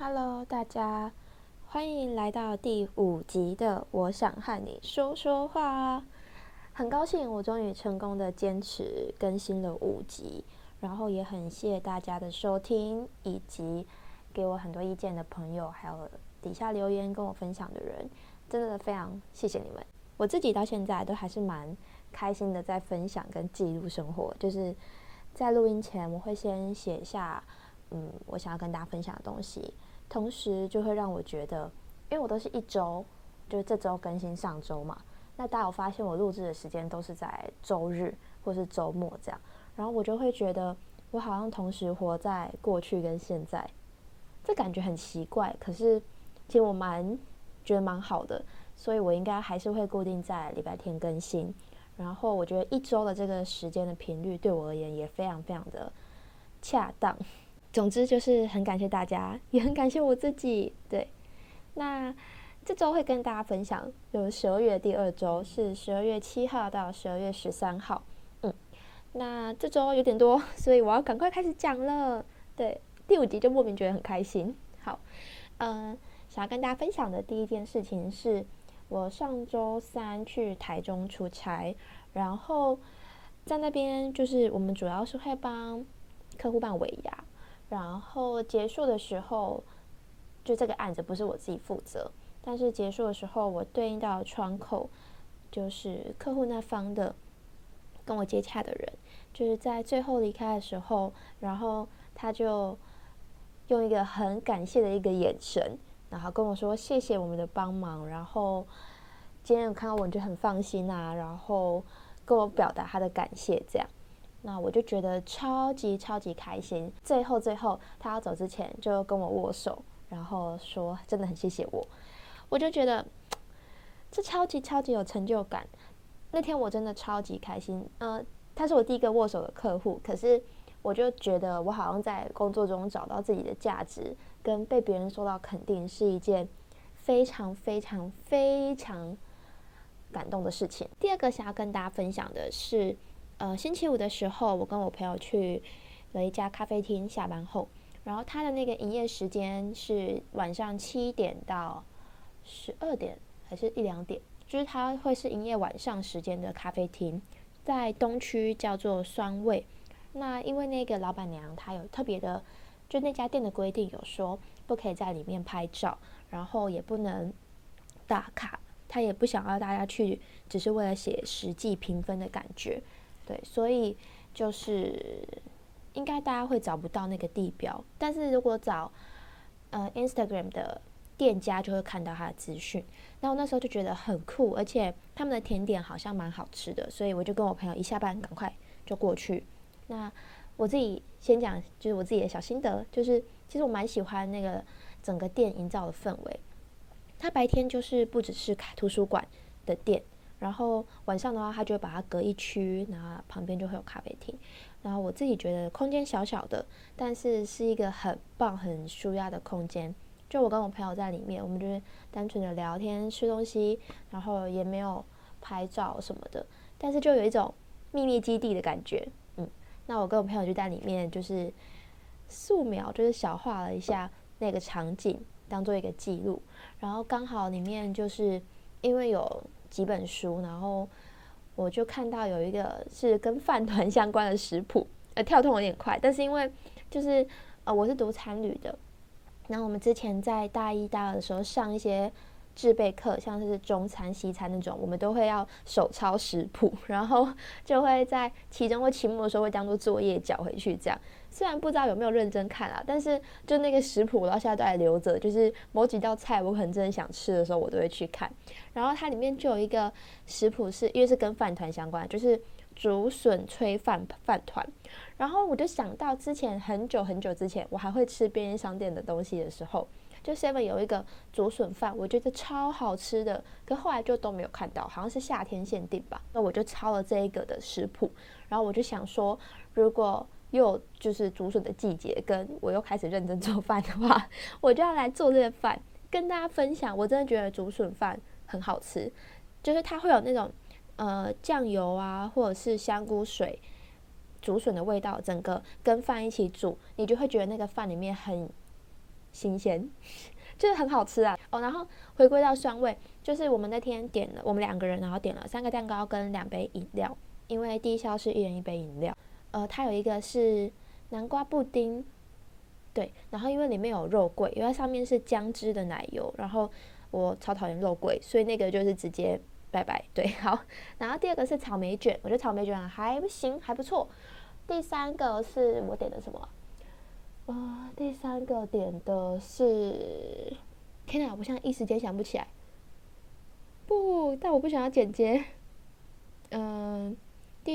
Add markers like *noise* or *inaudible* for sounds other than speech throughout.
Hello，大家欢迎来到第五集的《我想和你说说话》。很高兴我终于成功的坚持更新了五集，然后也很谢谢大家的收听，以及给我很多意见的朋友，还有底下留言跟我分享的人，真的非常谢谢你们。我自己到现在都还是蛮开心的，在分享跟记录生活。就是在录音前，我会先写下，嗯，我想要跟大家分享的东西。同时就会让我觉得，因为我都是一周，就是这周更新上周嘛。那大家有发现我录制的时间都是在周日或是周末这样，然后我就会觉得我好像同时活在过去跟现在，这感觉很奇怪。可是其实我蛮觉得蛮好的，所以我应该还是会固定在礼拜天更新。然后我觉得一周的这个时间的频率对我而言也非常非常的恰当。总之就是很感谢大家，*laughs* 也很感谢我自己。对，那这周会跟大家分享，就是十二月第二周是十二月七号到十二月十三号。嗯，那这周有点多，所以我要赶快开始讲了。对，第五集就莫名觉得很开心。好，嗯，想要跟大家分享的第一件事情是，我上周三去台中出差，然后在那边就是我们主要是会帮客户办尾牙。然后结束的时候，就这个案子不是我自己负责，但是结束的时候，我对应到窗口，就是客户那方的跟我接洽的人，就是在最后离开的时候，然后他就用一个很感谢的一个眼神，然后跟我说谢谢我们的帮忙，然后今天有看到我就很放心啊，然后跟我表达他的感谢这样。那我就觉得超级超级开心。最后最后，他要走之前就跟我握手，然后说真的很谢谢我。我就觉得这超级超级有成就感。那天我真的超级开心。呃，他是我第一个握手的客户，可是我就觉得我好像在工作中找到自己的价值，跟被别人受到肯定，是一件非常非常非常感动的事情。第二个想要跟大家分享的是。呃，星期五的时候，我跟我朋友去了一家咖啡厅，下班后，然后他的那个营业时间是晚上七点到十二点，还是一两点，就是他会是营业晚上时间的咖啡厅，在东区叫做酸味。那因为那个老板娘她有特别的，就那家店的规定有说不可以在里面拍照，然后也不能打卡，她也不想要大家去，只是为了写实际评分的感觉。对，所以就是应该大家会找不到那个地标，但是如果找呃 Instagram 的店家就会看到他的资讯。然后那时候就觉得很酷，而且他们的甜点好像蛮好吃的，所以我就跟我朋友一下班赶快就过去。那我自己先讲，就是我自己的小心得，就是其实我蛮喜欢那个整个店营造的氛围。它白天就是不只是开图书馆的店。然后晚上的话，他就会把它隔一区，然后旁边就会有咖啡厅。然后我自己觉得空间小小的，但是是一个很棒、很舒压的空间。就我跟我朋友在里面，我们就是单纯的聊天、吃东西，然后也没有拍照什么的，但是就有一种秘密基地的感觉。嗯，那我跟我朋友就在里面，就是素描，就是小画了一下那个场景，当做一个记录。然后刚好里面就是因为有。几本书，然后我就看到有一个是跟饭团相关的食谱，呃，跳动有点快，但是因为就是呃，我是读餐旅的，然后我们之前在大一、大二的时候上一些制备课，像是中餐、西餐那种，我们都会要手抄食谱，*laughs* 然后就会在期中或期末的时候会当做作业交回去这样。虽然不知道有没有认真看啊，但是就那个食谱，我到现在都还留着。就是某几道菜，我可能真的想吃的时候，我都会去看。然后它里面就有一个食谱，是因为是跟饭团相关，就是竹笋炊饭饭团。然后我就想到之前很久很久之前，我还会吃便利商店的东西的时候，就 Seven 有一个竹笋饭，我觉得超好吃的。可后来就都没有看到，好像是夏天限定吧。那我就抄了这一个的食谱，然后我就想说，如果又就是竹笋的季节，跟我又开始认真做饭的话，*laughs* 我就要来做这个饭，跟大家分享。我真的觉得竹笋饭很好吃，就是它会有那种呃酱油啊，或者是香菇水、竹笋的味道，整个跟饭一起煮，你就会觉得那个饭里面很新鲜，*laughs* 就是很好吃啊。哦，然后回归到酸味，就是我们那天点了，我们两个人然后点了三个蛋糕跟两杯饮料，因为低消是一人一杯饮料。呃，它有一个是南瓜布丁，对，然后因为里面有肉桂，因为它上面是姜汁的奶油，然后我超讨厌肉桂，所以那个就是直接拜拜。对，好，然后第二个是草莓卷，我觉得草莓卷还不行，还不错。第三个是我点的什么？呃，第三个点的是，天哪，我现在一时间想不起来。不，但我不想要剪接。嗯、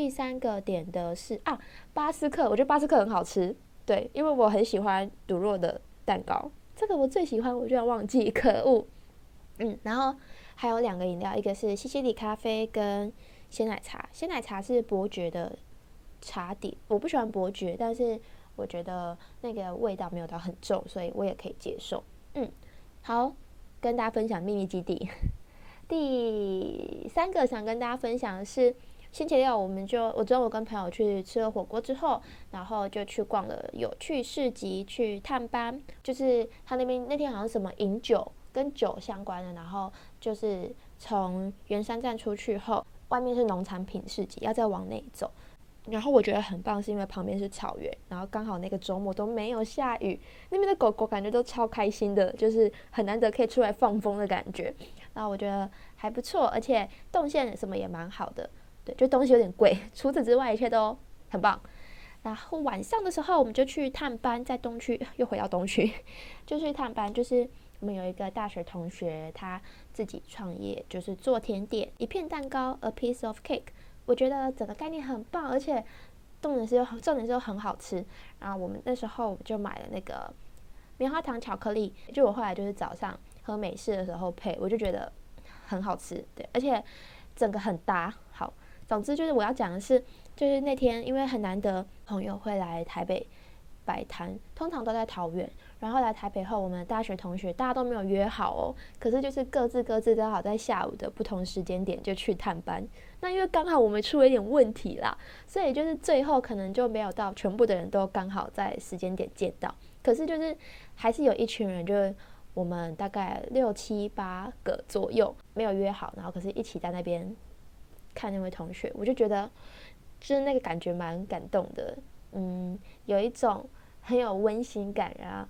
第三个点的是啊，巴斯克，我觉得巴斯克很好吃，对，因为我很喜欢乳酪的蛋糕，这个我最喜欢，我居然忘记，*laughs* 可恶。嗯，然后还有两个饮料，一个是西西里咖啡跟鲜奶茶，鲜奶茶是伯爵的茶底，我不喜欢伯爵，但是我觉得那个味道没有到很重，所以我也可以接受。嗯，好，跟大家分享秘密基地。*laughs* 第三个想跟大家分享的是。星期六，我们就我中午跟朋友去吃了火锅之后，然后就去逛了有趣市集，去探班，就是他那边那天好像什么饮酒跟酒相关的，然后就是从圆山站出去后，外面是农产品市集，要再往内走。然后我觉得很棒，是因为旁边是草原，然后刚好那个周末都没有下雨，那边的狗狗感觉都超开心的，就是很难得可以出来放风的感觉。然后我觉得还不错，而且动线什么也蛮好的。对，就东西有点贵，*laughs* 除此之外一切都很棒。然后晚上的时候，我们就去探班，在东区 *laughs* 又回到东区，*laughs* 就去探班。就是我们有一个大学同学，他自己创业，就是做甜点，一片蛋糕，a piece of cake。我觉得整个概念很棒，而且重点是又重点是又很好吃。然后我们那时候就买了那个棉花糖巧克力，就我后来就是早上喝美式的时候配，我就觉得很好吃。对，而且整个很搭，总之就是我要讲的是，就是那天因为很难得朋友会来台北摆摊，通常都在桃园。然后来台北后，我们大学同学大家都没有约好哦，可是就是各自各自刚好在下午的不同时间点就去探班。那因为刚好我们出了一点问题啦，所以就是最后可能就没有到全部的人都刚好在时间点见到。可是就是还是有一群人，就是我们大概六七八个左右没有约好，然后可是一起在那边。看那位同学，我就觉得就是那个感觉蛮感动的，嗯，有一种很有温馨感，然后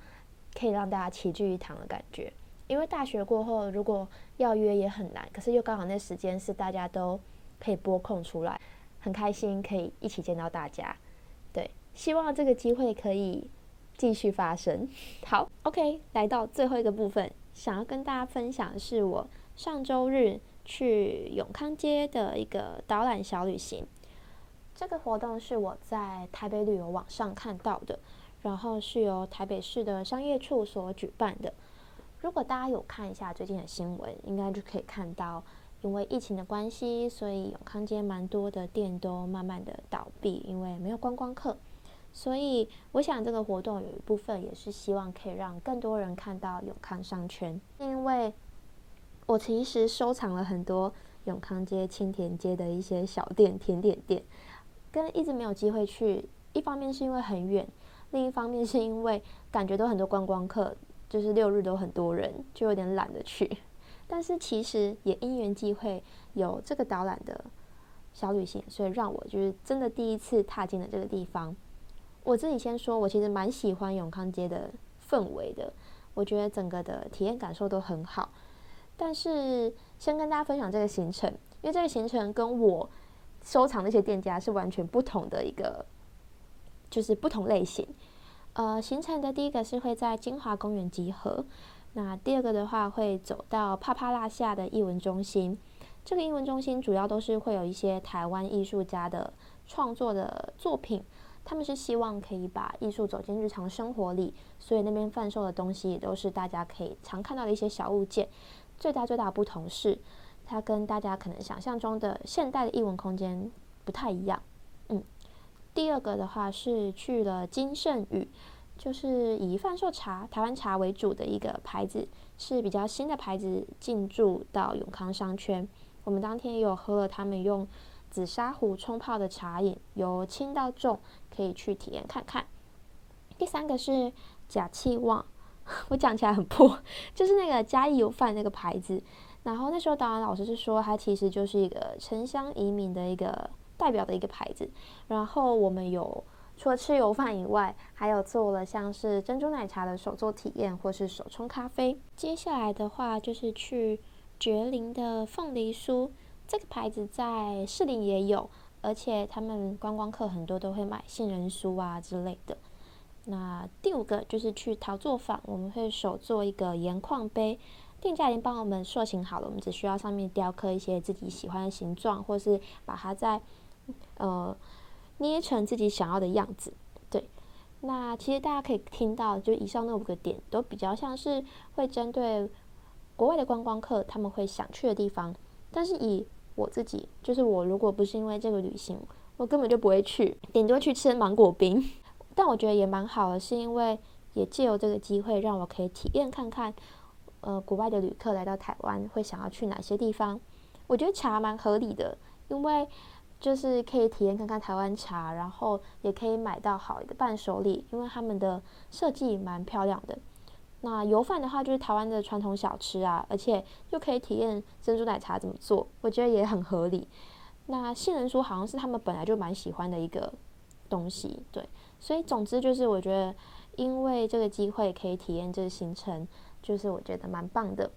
可以让大家齐聚一堂的感觉。因为大学过后，如果要约也很难，可是又刚好那时间是大家都可以拨空出来，很开心可以一起见到大家。对，希望这个机会可以继续发生。*laughs* 好，OK，来到最后一个部分，想要跟大家分享的是我上周日。去永康街的一个导览小旅行，这个活动是我在台北旅游网上看到的，然后是由台北市的商业处所举办的。如果大家有看一下最近的新闻，应该就可以看到，因为疫情的关系，所以永康街蛮多的店都慢慢的倒闭，因为没有观光客。所以我想这个活动有一部分也是希望可以让更多人看到永康商圈，因为。我其实收藏了很多永康街、青田街的一些小店、甜点店，跟一直没有机会去。一方面是因为很远，另一方面是因为感觉都很多观光客，就是六日都很多人，就有点懒得去。但是其实也因缘际会有这个导览的小旅行，所以让我就是真的第一次踏进了这个地方。我自己先说，我其实蛮喜欢永康街的氛围的，我觉得整个的体验感受都很好。但是先跟大家分享这个行程，因为这个行程跟我收藏那些店家是完全不同的一个，就是不同类型。呃，行程的第一个是会在金华公园集合，那第二个的话会走到帕帕拉夏的艺文中心。这个艺文中心主要都是会有一些台湾艺术家的创作的作品，他们是希望可以把艺术走进日常生活里，所以那边贩售的东西也都是大家可以常看到的一些小物件。最大最大的不同是，它跟大家可能想象中的现代的艺文空间不太一样。嗯，第二个的话是去了金圣宇，就是以贩售茶、台湾茶为主的一个牌子，是比较新的牌子进驻到永康商圈。我们当天也有喝了他们用紫砂壶冲泡的茶饮，由轻到重，可以去体验看看。第三个是假气旺。我讲起来很破，*laughs* 就是那个嘉义油饭那个牌子。然后那时候导览老师是说，它其实就是一个城乡移民的一个代表的一个牌子。然后我们有除了吃油饭以外，还有做了像是珍珠奶茶的手作体验，或是手冲咖啡。接下来的话就是去绝林的凤梨酥，这个牌子在士林也有，而且他们观光客很多都会买杏仁酥啊之类的。那第五个就是去陶作坊，我们会手做一个盐矿杯，店家已经帮我们塑形好了，我们只需要上面雕刻一些自己喜欢的形状，或是把它再呃捏成自己想要的样子。对，那其实大家可以听到，就以上那五个点都比较像是会针对国外的观光客他们会想去的地方，但是以我自己，就是我如果不是因为这个旅行，我根本就不会去，顶多去吃芒果冰。但我觉得也蛮好的，是因为也借由这个机会，让我可以体验看看，呃，国外的旅客来到台湾会想要去哪些地方。我觉得茶蛮合理的，因为就是可以体验看看台湾茶，然后也可以买到好的伴手礼，因为他们的设计蛮漂亮的。那油饭的话，就是台湾的传统小吃啊，而且又可以体验珍珠奶茶怎么做，我觉得也很合理。那杏仁酥好像是他们本来就蛮喜欢的一个东西，对。所以，总之就是，我觉得因为这个机会可以体验这个行程，就是我觉得蛮棒的。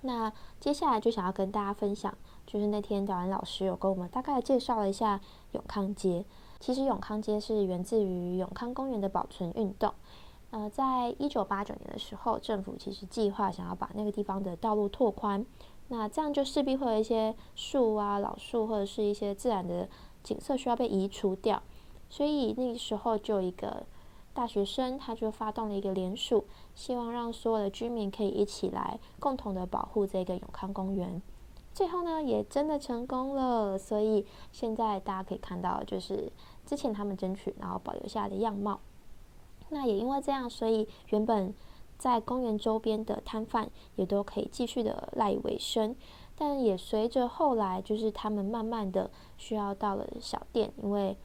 那接下来就想要跟大家分享，就是那天导览老师有跟我们大概介绍了一下永康街。其实永康街是源自于永康公园的保存运动。呃，在一九八九年的时候，政府其实计划想要把那个地方的道路拓宽，那这样就势必会有一些树啊、老树或者是一些自然的景色需要被移除掉。所以那个时候就有一个大学生，他就发动了一个联署，希望让所有的居民可以一起来共同的保护这个永康公园。最后呢，也真的成功了。所以现在大家可以看到，就是之前他们争取然后保留下来的样貌。那也因为这样，所以原本在公园周边的摊贩也都可以继续的赖以为生。但也随着后来，就是他们慢慢的需要到了小店，因为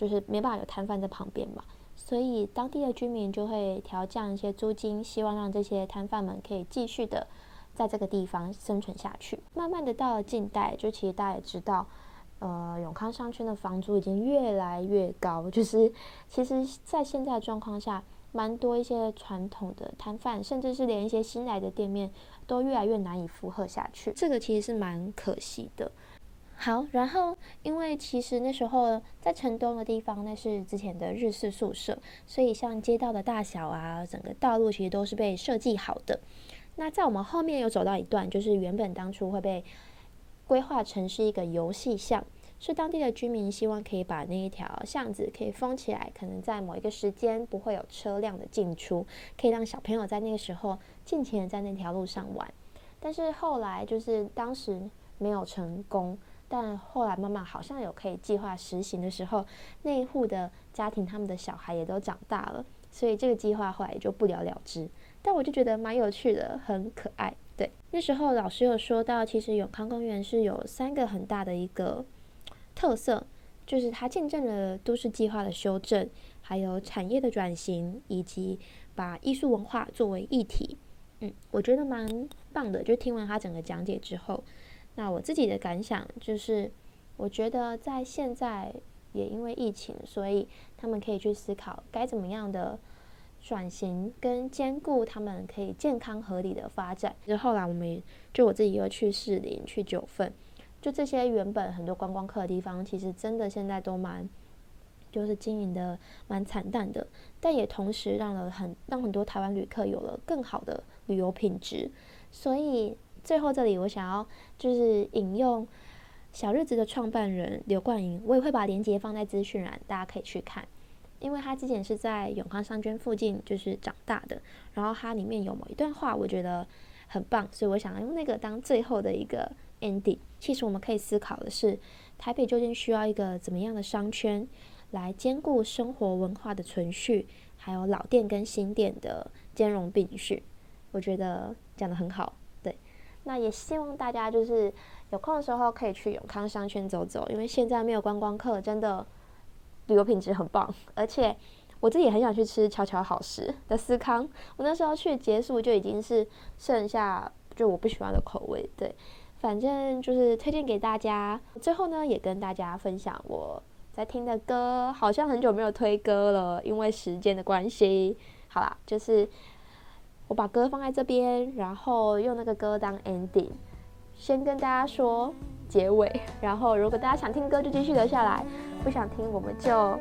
就是没办法有摊贩在旁边嘛，所以当地的居民就会调降一些租金，希望让这些摊贩们可以继续的在这个地方生存下去。慢慢的到了近代，就其实大家也知道，呃，永康商圈的房租已经越来越高，*laughs* 就是其实在现在的状况下，蛮多一些传统的摊贩，甚至是连一些新来的店面，都越来越难以负荷下去。这个其实是蛮可惜的。好，然后因为其实那时候在城东的地方，那是之前的日式宿舍，所以像街道的大小啊，整个道路其实都是被设计好的。那在我们后面有走到一段，就是原本当初会被规划成是一个游戏巷，是当地的居民希望可以把那一条巷子可以封起来，可能在某一个时间不会有车辆的进出，可以让小朋友在那个时候尽情的在那条路上玩。但是后来就是当时没有成功。但后来慢慢好像有可以计划实行的时候，那一户的家庭他们的小孩也都长大了，所以这个计划后来也就不了了之。但我就觉得蛮有趣的，很可爱。对，那时候老师有说到，其实永康公园是有三个很大的一个特色，就是它见证了都市计划的修正，还有产业的转型，以及把艺术文化作为一体。嗯，我觉得蛮棒的。就听完他整个讲解之后。那我自己的感想就是，我觉得在现在也因为疫情，所以他们可以去思考该怎么样的转型跟兼顾他们可以健康合理的发展。就后来我们就我自己又去士林、去九份，就这些原本很多观光客的地方，其实真的现在都蛮就是经营的蛮惨淡的，但也同时让了很让很多台湾旅客有了更好的旅游品质，所以。最后这里我想要就是引用小日子的创办人刘冠英，我也会把链接放在资讯栏，大家可以去看，因为他之前是在永康商圈附近就是长大的，然后它里面有某一段话我觉得很棒，所以我想要用那个当最后的一个 ending。其实我们可以思考的是，台北究竟需要一个怎么样的商圈来兼顾生活文化的存续，还有老店跟新店的兼容并蓄？我觉得讲得很好。那也希望大家就是有空的时候可以去永康商圈走走，因为现在没有观光客，真的旅游品质很棒。而且我自己也很想去吃巧巧好食的司康，我那时候去结束就已经是剩下就我不喜欢的口味，对，反正就是推荐给大家。最后呢，也跟大家分享我在听的歌，好像很久没有推歌了，因为时间的关系。好啦，就是我把歌放在这边，然后用那个歌当 ending，先跟大家说结尾，然后如果大家想听歌就继续留下来，不想听我们就。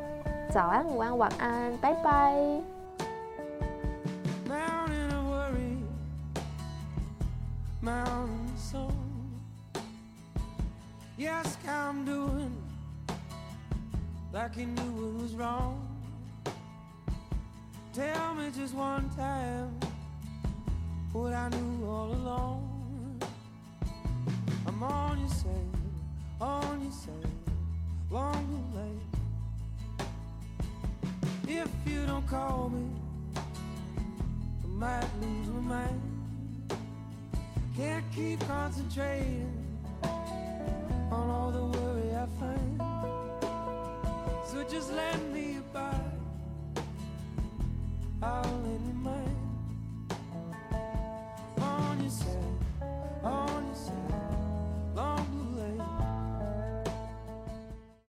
早安，午安，晚安，拜拜。what I knew all along. I'm on your side, on your side, long and late. If you don't call me, I might lose my mind. Can't keep concentrating on all the worry I find. So just let me by. I'll Christmas.